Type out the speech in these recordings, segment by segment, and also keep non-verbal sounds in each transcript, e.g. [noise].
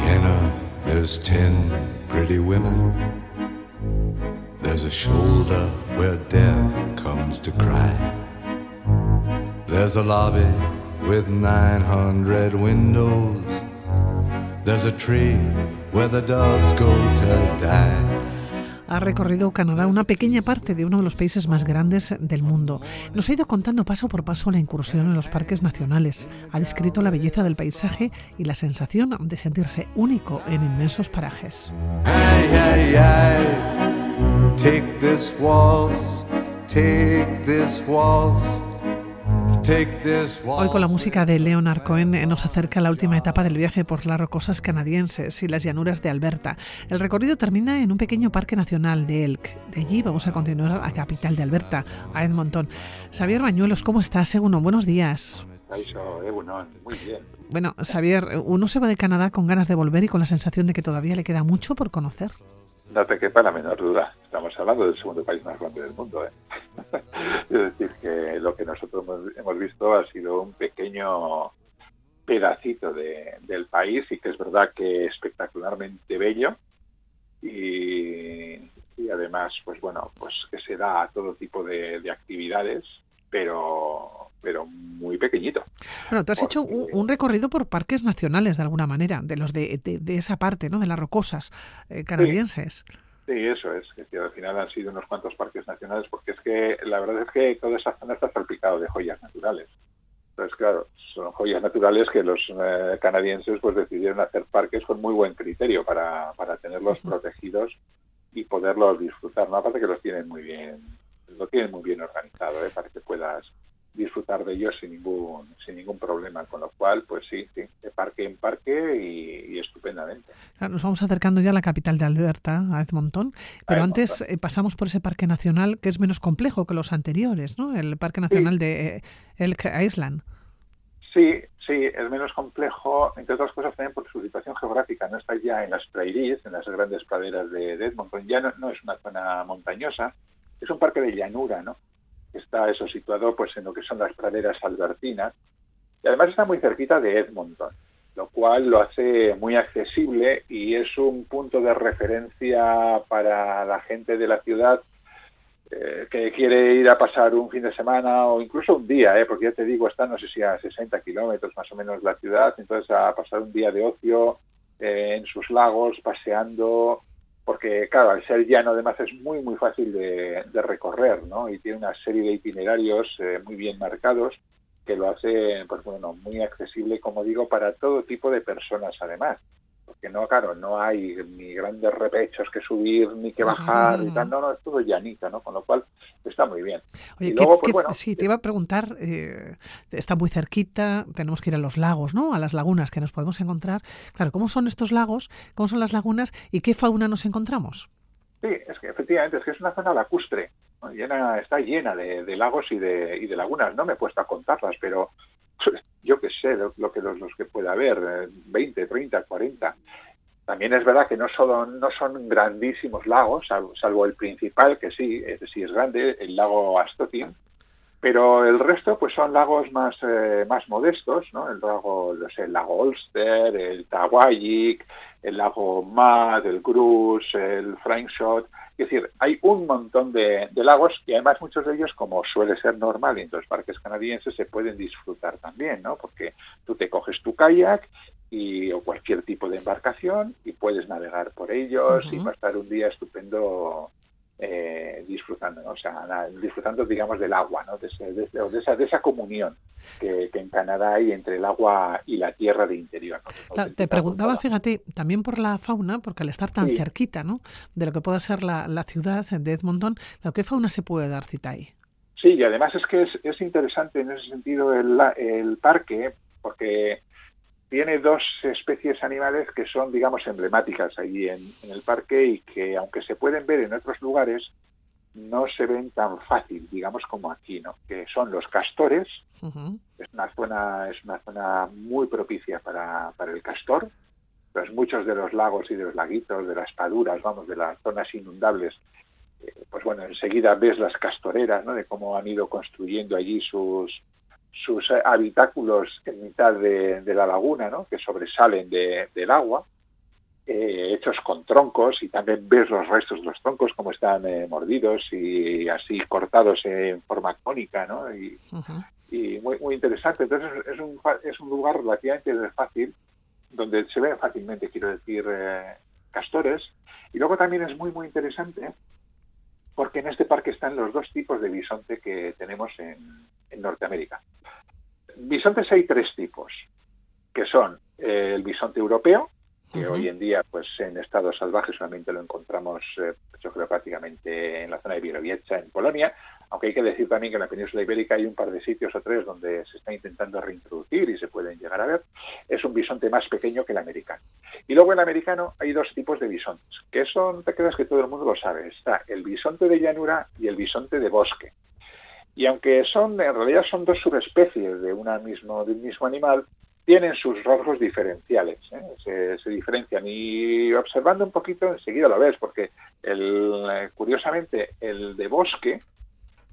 Vienna, there's ten pretty women. There's a shoulder where death comes to cry. There's a lobby with 900 windows. There's a tree where the doves go to die. Ha recorrido Canadá, una pequeña parte de uno de los países más grandes del mundo. Nos ha ido contando paso por paso la incursión en los parques nacionales. Ha descrito la belleza del paisaje y la sensación de sentirse único en inmensos parajes. take this waltz, take this waltz. Hoy con la música de Leonard Cohen eh, nos acerca la última etapa del viaje por las rocosas canadienses y las llanuras de Alberta. El recorrido termina en un pequeño parque nacional de Elk. De allí vamos a continuar a la capital de Alberta, a Edmonton. Xavier Bañuelos, ¿cómo estás? Segundo, buenos días. Muy bien. Bueno, Xavier, uno se va de Canadá con ganas de volver y con la sensación de que todavía le queda mucho por conocer. No te quepa la menor duda. Estamos hablando del segundo país más grande del mundo. ¿eh? [laughs] es decir, que lo que nosotros hemos visto ha sido un pequeño pedacito del país y que es verdad que espectacularmente bello y, además, pues bueno, pues que se da a todo tipo de, de actividades, pero pero muy pequeñito. Bueno, tú has hecho un, recorrido por parques nacionales de alguna manera, de los de, de, esa parte, ¿no? De las rocosas eh, canadienses. Sí. eso es, que al final han sido unos cuantos parques nacionales, porque es que la verdad es que toda esa zona está salpicado de joyas naturales. Entonces, claro, son joyas naturales que los eh, canadienses pues decidieron hacer parques con muy buen criterio para, para tenerlos protegidos y poderlos disfrutar. ¿no? Aparte que los tienen muy bien, lo tienen muy bien organizado, ¿eh? para que puedas disfrutar de ellos sin ningún sin ningún problema con lo cual pues sí, sí de parque en parque y, estupendamente nos vamos acercando ya a la capital de Alberta a Edmonton pero antes eh, pasamos por ese parque nacional que es menos complejo que los anteriores no el parque nacional de eh, Elk Island Sí, sí, es menos complejo, entre otras cosas también por su situación geográfica. No está ya en las prairies, en las grandes praderas de, Edmonton. Ya no, no, es una zona montañosa, es un parque de llanura, ¿no? está eso situado pues en lo que son las praderas albertinas y además está muy cerquita de Edmonton, lo cual lo hace muy accesible y es un punto de referencia para la gente de la ciudad eh, que quiere ir a pasar un fin de semana o incluso un día, ¿eh? porque ya te digo, está no sé si a 60 kilómetros más o menos la ciudad, entonces a pasar un día de ocio eh, en sus lagos, paseando, porque claro, al ser llano además es muy muy fácil de, recorrer, ¿no? Y tiene una serie de itinerarios eh, muy bien marcados que lo hace, pues bueno, muy accesible, como digo, para todo tipo de personas además porque no, claro, no hay ni grandes repechos que subir ni que bajar y tal, no, no, es todo llanita, ¿no? Con lo cual está muy bien. Oye, pues, sí, te iba a preguntar, eh, está muy cerquita, tenemos que ir a los lagos, ¿no? A las lagunas que nos podemos encontrar. Claro, ¿cómo son estos lagos? ¿Cómo son las lagunas? ¿Y qué fauna nos encontramos? Sí, es que efectivamente, es que es una zona lacustre, llena, está llena de, lagos y de, y de lagunas. No me he puesto a contarlas, pero yo qué sé, lo, que los, que pueda haber, 20, 30, 40. También es verdad que no, solo, no son grandísimos lagos, salvo, el principal, que sí, sí es grande, el lago Astotin, pero el resto pues son lagos más, eh, más modestos, ¿no? El lago, no sé, el lago Ulster, el Tawayik, el lago Mad, el Grus, el Frankshot, es decir, hay un montón de, lagos y además muchos de ellos, como suele ser normal en los parques canadienses, se pueden disfrutar también, ¿no? Porque tú te coges tu kayak y, o cualquier tipo de embarcación y puedes navegar por ellos y pasar un día estupendo eh, disfrutando, o sea, disfrutando, digamos, del agua, ¿no? de, esa, de esa comunión que, en Canadá hay entre el agua y la tierra de interior. te preguntaba, fíjate, también por la fauna, porque al estar tan cerquita ¿no? de lo que pueda ser la, ciudad de Edmonton, ¿qué fauna se puede dar cita ahí? Sí, y además es que es, es interesante en ese sentido el, el parque, porque tiene dos especies animales que son, digamos, emblemáticas allí en, el parque y que, aunque se pueden ver en otros lugares, no se ven tan fácil, digamos, como aquí, ¿no? Que son los castores. Es una zona, es una zona muy propicia para, para el castor. Pues muchos de los lagos y de los laguitos, de las paduras, vamos, de las zonas inundables, eh, pues bueno, enseguida ves las castoreras, ¿no? De cómo han ido construyendo allí sus sus habitáculos en mitad de, la laguna, ¿no? que sobresalen del agua, eh, hechos con troncos y también ves los restos de los troncos como están eh, mordidos y así cortados en forma cónica, ¿no? Y, y muy, muy interesante. Entonces es un, es un lugar relativamente fácil donde se ven fácilmente, quiero decir, eh, castores. Y luego también es muy, muy interesante porque en este parque están los dos tipos de bisonte que tenemos en, en Norteamérica. Bisontes hay tres tipos, que son el bisonte europeo, que hoy en día pues en estado salvaje solamente lo encontramos eh, yo creo prácticamente en la zona de Bielorrusia en Polonia aunque hay que decir también que en la península ibérica hay un par de sitios o tres donde se está intentando reintroducir y se pueden llegar a ver. Es un bisonte más pequeño que el americano. Y luego en el americano hay dos tipos de bisontes que son te creas que todo el mundo lo sabe está el bisonte de llanura y el bisonte de bosque y aunque son en realidad son dos subespecies de una mismo de un mismo animal tienen sus rasgos diferenciales, ¿eh? se, diferencian y observando un poquito enseguida lo ves, porque el, curiosamente el de bosque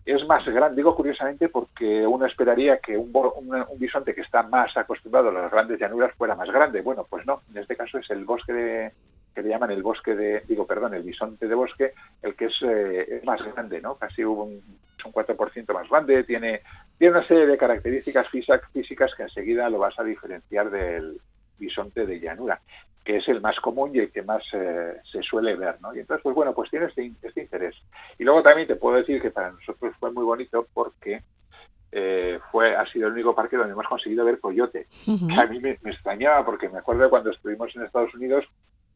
es más grande, digo curiosamente porque uno esperaría que un, un, bisonte que está más acostumbrado a las grandes llanuras fuera más grande, bueno, pues no, en este caso es el bosque de, que le llaman el bosque de, digo, perdón, el bisonte de bosque, el que es, eh, más grande, ¿no? Casi un, un 4% más grande, tiene tiene una serie de características físicas que enseguida lo vas a diferenciar del bisonte de llanura, que es el más común y el que más eh, se suele ver, ¿no? Y entonces, pues bueno, pues tiene este, este, interés. Y luego también te puedo decir que para nosotros fue muy bonito porque eh, fue ha sido el único parque donde hemos conseguido ver coyote. a mí me, extrañaba porque me acuerdo cuando estuvimos en Estados Unidos,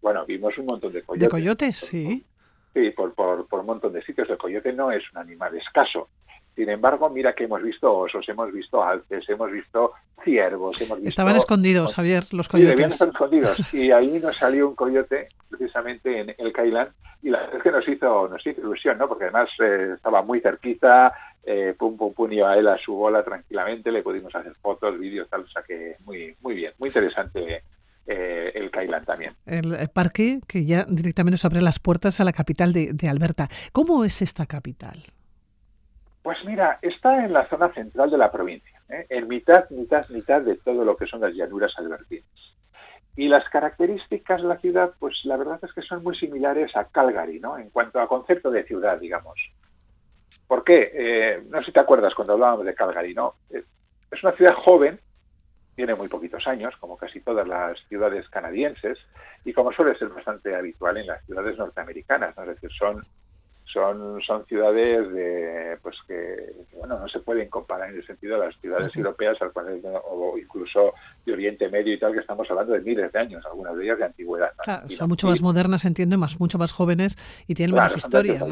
bueno, vimos un montón de coyotes. De coyotes, sí. Sí, por, por, por un montón de sitios. El coyote no es un animal escaso. Sin embargo, mira que hemos visto osos, hemos visto alces, hemos visto ciervos, hemos visto... Estaban escondidos, Javier, los coyotes. Sí, estar escondidos. Y ahí nos salió un coyote, precisamente en el Cailán, y la verdad es que nos hizo, nos hizo ilusión, ¿no? Porque además eh, estaba muy cerquita, eh, pum, pum, pum, iba él a su bola tranquilamente, le pudimos hacer fotos, vídeos, tal, o sea que muy, muy bien, muy interesante eh, el Cailán también. El parque que ya directamente nos abre las puertas a la capital de, de Alberta. ¿Cómo es esta capital? Pues mira, está en la zona central de la provincia, ¿eh? en mitad, mitad, mitad de todo lo que son las llanuras albertinas. Y las características de la ciudad, pues la verdad es que son muy similares a Calgary, ¿no? En cuanto a concepto de ciudad, digamos. ¿Por qué? Eh, no sé si te acuerdas cuando hablábamos de Calgary, ¿no? Eh, es una ciudad joven, tiene muy poquitos años, como casi todas las ciudades canadienses, y como suele ser bastante habitual en las ciudades norteamericanas, ¿no? Es decir, son son, son ciudades de, pues que, bueno, no se pueden comparar en el sentido de las ciudades europeas al cual, o incluso de Oriente Medio y tal, que estamos hablando de miles de años, algunas de ellas de antigüedad. son mucho más modernas, entiendo, más, mucho más jóvenes y tienen menos historia.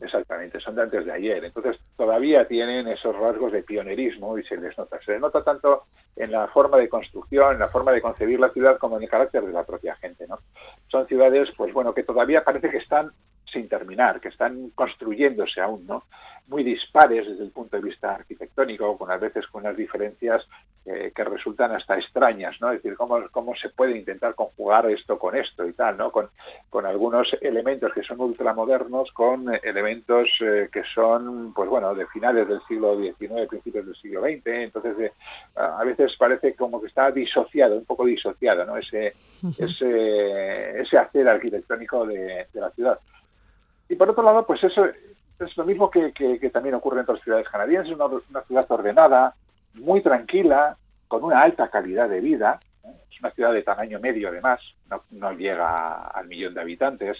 Exactamente, son de antes de ayer. Entonces todavía tienen esos rasgos de pionerismo y se les nota. Se les nota tanto en la forma de construcción, en la forma de concebir la ciudad, como en el carácter de la propia gente. ¿no? Son ciudades, pues bueno, que todavía parece que están sin terminar, que están construyéndose aún, ¿no? Muy dispares desde el punto de vista arquitectónico, con a veces con unas diferencias eh, que resultan hasta extrañas, ¿no? Es decir, cómo, cómo se puede intentar conjugar esto con esto y tal, ¿no? Con, con algunos elementos que son ultramodernos, con elementos eh, que son, pues bueno, de finales del siglo XIX, principios del siglo XX, entonces a veces parece como que está disociado, un poco disociado, ¿no? Ese, ese, ese hacer arquitectónico de la ciudad. Y por otro lado, pues eso es lo mismo que, también ocurre en otras ciudades canadienses, una, una, ciudad ordenada, muy tranquila, con una alta calidad de vida. Es una ciudad de tamaño medio, además, no, llega al millón de habitantes.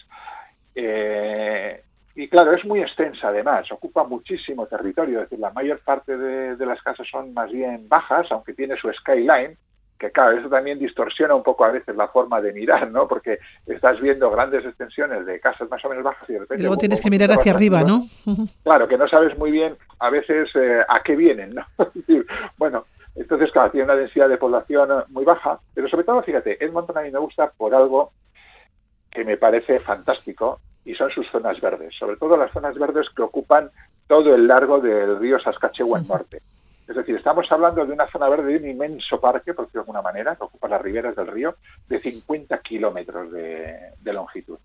Eh, y claro, es muy extensa además, ocupa muchísimo territorio, es decir, la mayor parte de las casas son más bien bajas, aunque tiene su skyline, que claro, eso también distorsiona un poco a veces la forma de mirar, ¿no? Porque estás viendo grandes extensiones de casas más o menos bajas y de repente... luego tienes que mirar hacia arriba, ¿no? Claro, que no sabes muy bien a veces eh, a qué vienen, ¿no? [laughs] bueno, entonces, claro, tiene una densidad de población muy baja, pero sobre todo, fíjate, Edmonton a mí me gusta por algo que me parece fantástico y son sus zonas verdes, sobre todo las zonas verdes que ocupan todo el largo del río Saskatchewan Norte. Es decir, estamos hablando de una zona verde de un inmenso parque, por decirlo de alguna manera, que ocupa las riberas del río, de 50 kilómetros de, longitud.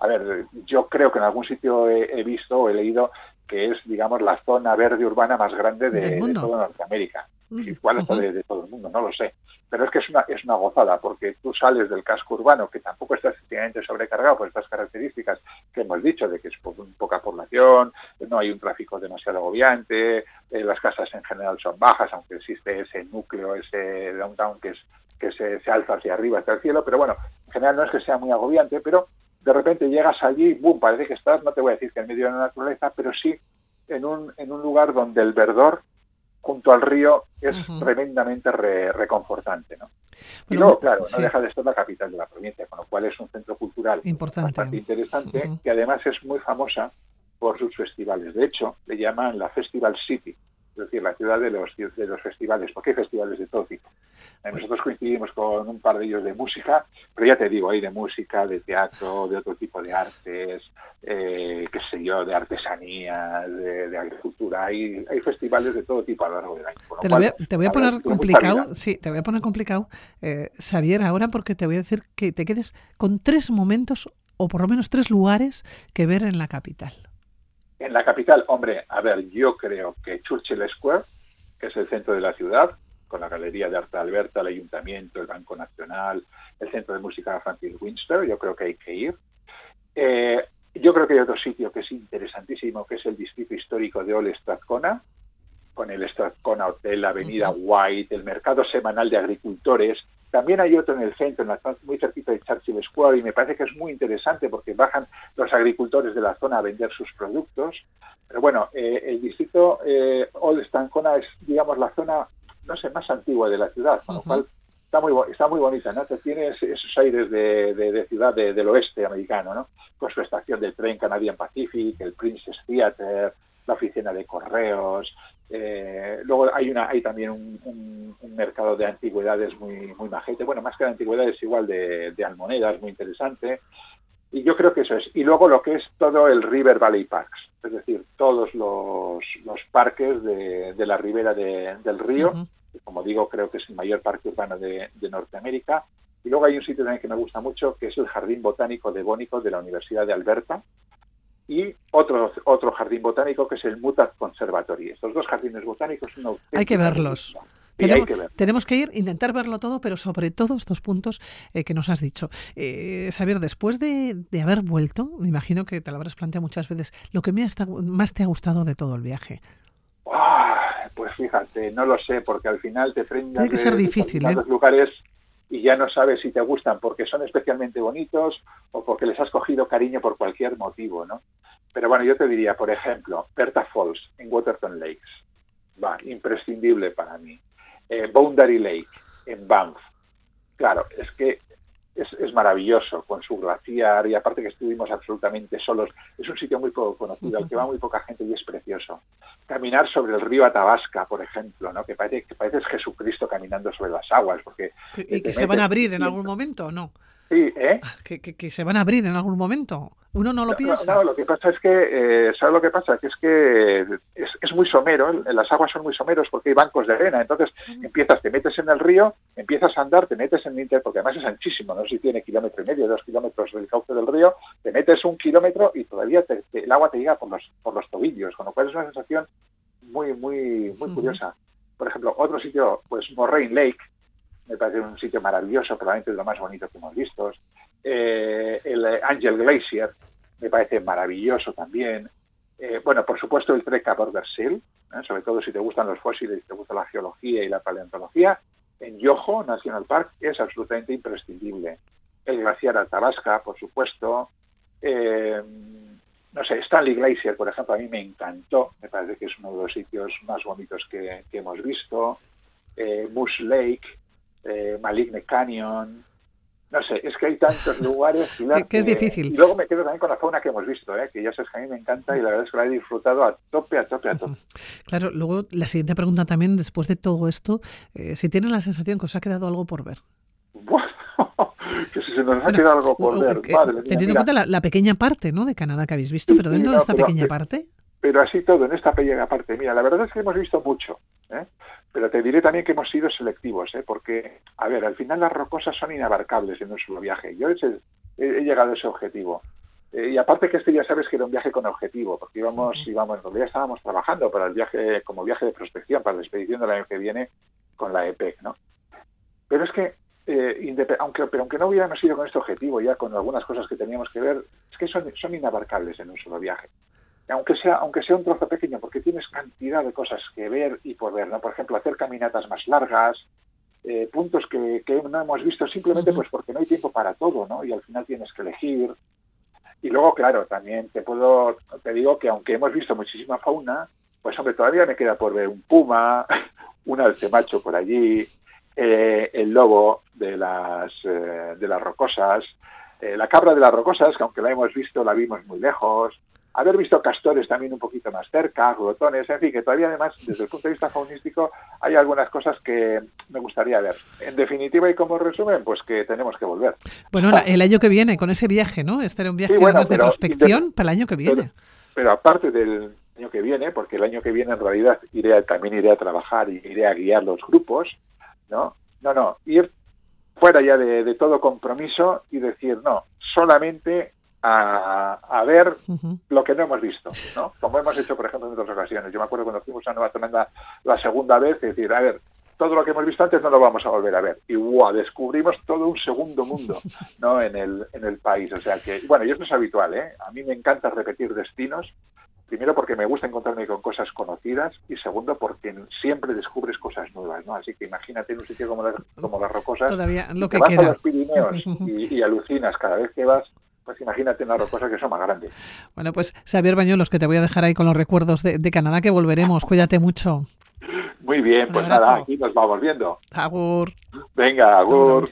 a ver, yo creo que en algún sitio he, visto o he leído que es, digamos, la zona verde urbana más grande de, toda Norteamérica. Igual hasta de, todo el mundo, no lo sé. Pero es que es una, es una gozada, porque tú sales del casco urbano, que tampoco está efectivamente sobrecargado por estas características que hemos dicho, de que es poca población, no hay un tráfico demasiado agobiante, eh, las casas en general son bajas, aunque existe ese núcleo, ese downtown que es que se, se alza hacia arriba, hasta el cielo, pero bueno, en general no es que sea muy agobiante, pero de repente llegas allí, boom, parece que estás, no te voy a decir que en medio de la naturaleza, pero sí en un, en un lugar donde el verdor junto al río es tremendamente reconfortante. ¿no? y luego, claro, no deja de ser la capital de la provincia, con lo cual es un centro cultural bastante interesante, que además es muy famosa por sus festivales. De hecho, le llaman la Festival City, es decir, la ciudad de los, de los festivales, porque hay festivales de todo tipo. Eh, nosotros coincidimos con un par de ellos de música, pero ya te digo, hay de música, de teatro, de otro tipo de artes, eh, qué sé yo, de artesanía, de, agricultura. Hay, hay festivales de todo tipo a lo largo del año. Te, voy a, poner complicado, sí, te voy a poner complicado, eh, Xavier, ahora porque te voy a decir que te quedes con tres momentos o por lo menos tres lugares que ver en la capital. En la capital, hombre, a ver, yo creo que Churchill Square, que es el centro de la ciudad, con la Galería de Arte Alberta, el Ayuntamiento, el Banco Nacional, el Centro de Música Francis Winster, yo creo que hay que ir. Eh, yo creo que hay otro sitio que es interesantísimo, que es el Distrito Histórico de Old Strathcona, con el Strathcona Hotel, la Avenida White, el Mercado Semanal de Agricultores, también hay otro en el centro, en la zona, muy cerquita de Churchill Square, y me parece que es muy interesante porque bajan los agricultores de la zona a vender sus productos. Pero bueno, eh, el distrito eh, Old Stancona es, digamos, la zona, no sé, más antigua de la ciudad, con lo cual está muy, está muy bonita, ¿no? Te tiene esos aires de, ciudad del oeste americano, ¿no? Con su estación del tren Canadian Pacific, el Princess Theater, la oficina de correos, eh, luego hay una hay también un, mercado de antigüedades muy muy majete. Bueno, más que de antigüedades, igual de, de, almonedas, muy interesante. Y yo creo que eso es. Y luego lo que es todo el River Valley Parks, es decir, todos los, los parques de, de la ribera del río, que como digo, creo que es el mayor parque urbano de, de Norteamérica. Y luego hay un sitio también que me gusta mucho, que es el Jardín Botánico de Bónico de la Universidad de Alberta, y otro, otro jardín botánico que es el Mutat Conservatory. Estos dos jardines botánicos son Hay que verlos. Tenemos que, tenemos que, ir, intentar verlo todo, pero sobre todo estos puntos eh, que nos has dicho. Eh, Xavier, después de, haber vuelto, me imagino que te lo habrás planteado muchas veces, lo que me más te ha gustado de todo el viaje. pues fíjate, no lo sé, porque al final te prendas Tiene que ser difícil, ¿eh? los lugares y ya no sabes si te gustan porque son especialmente bonitos o porque les has cogido cariño por cualquier motivo, ¿no? Pero bueno, yo te diría, por ejemplo, Berta Falls en Waterton Lakes, va, imprescindible para mí. Eh, Boundary Lake en Banff, claro, es que es, maravilloso con su glaciar y aparte que estuvimos absolutamente solos. Es un sitio muy poco conocido, al que va muy poca gente y es precioso. Caminar sobre el río Atabasca, por ejemplo, ¿no? que, parece, que parece Jesucristo caminando sobre las aguas. Porque ¿Y que se van a abrir en algún momento o no? Sí, ¿eh? Que, que, se van a abrir en algún momento. Uno no lo piensa. No, lo que pasa es que, eh, ¿sabes lo que pasa? Que es que es, es, muy somero, las aguas son muy someros porque hay bancos de arena. Entonces empiezas, te metes en el río, empiezas a andar, te metes en el inter, porque además es anchísimo, no sé si tiene kilómetro y medio, dos kilómetros del cauce del río, te metes un kilómetro y todavía el agua te llega por los, por los tobillos, con lo cual es una sensación muy, muy, muy curiosa. Por ejemplo, otro sitio, pues Moraine Lake, me parece un sitio maravilloso, probablemente es lo más bonito que hemos visto. Eh, el Angel Glacier me parece maravilloso también. Eh, bueno, por supuesto el Trek a Border Seal, ¿eh? sobre todo si te gustan los fósiles, si te gusta la geología y la paleontología, en Yoho National Park es absolutamente imprescindible. El glaciar Altabasca, por supuesto. no sé, Stanley Glacier, por ejemplo, a mí me encantó. Me parece que es uno de los sitios más bonitos que, hemos visto. Moose Lake, eh, Maligne Canyon, no sé, es que hay tantos lugares. [laughs] que, es difícil. Y luego me quedo también con la fauna que hemos visto, ¿eh? que ya sabes que a mí me encanta y la verdad es que la he disfrutado a tope, a tope, a tope. [laughs] Claro, luego la siguiente pregunta también, después de todo esto, eh, si tienes la sensación que os ha quedado algo por ver. Bueno, [laughs] que si se nos ha quedado algo por ver, madre Teniendo en cuenta la, pequeña parte ¿no? de Canadá que habéis visto, pero dentro de esta pequeña parte. Pero así todo, en esta pequeña parte. Mira, la verdad es que hemos visto mucho. ¿eh? Pero te diré también que hemos sido selectivos, ¿eh? porque, a ver, al final las rocosas son inabarcables en nuestro viaje. Yo he, llegado a ese objetivo. Eh, y aparte que este ya sabes que era un viaje con objetivo, porque íbamos, íbamos, en realidad estábamos trabajando para el viaje, como viaje de prospección, para la expedición del año que viene con la EPEC, ¿no? Pero es que, eh, aunque, pero aunque no hubiéramos ido con este objetivo, ya con algunas cosas que teníamos que ver, es que son, son inabarcables en un solo viaje. Aunque sea, aunque sea un trozo pequeño, porque tienes cantidad de cosas que ver y por ver, ¿no? Por ejemplo, hacer caminatas más largas, eh, puntos que, que, no hemos visto simplemente pues porque no hay tiempo para todo, ¿no? Y al final tienes que elegir, y luego, claro, también te puedo, te digo que aunque hemos visto muchísima fauna, pues hombre, todavía me queda por ver un puma, [laughs] un alce macho por allí, eh, el lobo de las, eh, de las rocosas, la cabra de las rocosas, que aunque la hemos visto, la vimos muy lejos, haber visto castores también un poquito más cerca, glotones, en fin, que todavía además desde el punto de vista faunístico hay algunas cosas que me gustaría ver. En definitiva y como resumen, pues que tenemos que volver. Bueno, el año que viene, con ese viaje, ¿no? Este era un viaje de prospección para el año que viene. Pero, aparte del año que viene, porque el año que viene en realidad iré también iré a trabajar y iré a guiar los grupos, ¿no? No, no, ir fuera ya de todo compromiso y decir, no, solamente a, ver lo que no hemos visto, ¿no? Como hemos hecho, por ejemplo, en otras ocasiones. Yo me acuerdo cuando fuimos a Nueva Zelanda la segunda vez, es decir, a ver, todo lo que hemos visto antes no lo vamos a volver a ver. Y wow, descubrimos todo un segundo mundo, ¿no? [laughs] En el, en el país. O sea que, bueno, y esto es habitual, ¿eh? A mí me encanta repetir destinos. Primero porque me gusta encontrarme con cosas conocidas y segundo porque siempre descubres cosas nuevas, ¿no? Así que imagínate en un sitio como, las, como las Rocosas, Todavía lo que vas queda. a los Pirineos [laughs] y, y alucinas cada vez que vas pues imagínate una rocosa que son más grandes. Bueno, pues Xavier Bañuelos, que te voy a dejar ahí con los recuerdos de, Canadá, que volveremos. [laughs] Cuídate mucho. Muy bien, pues nada, aquí nos vamos viendo. Agur. Venga, agur.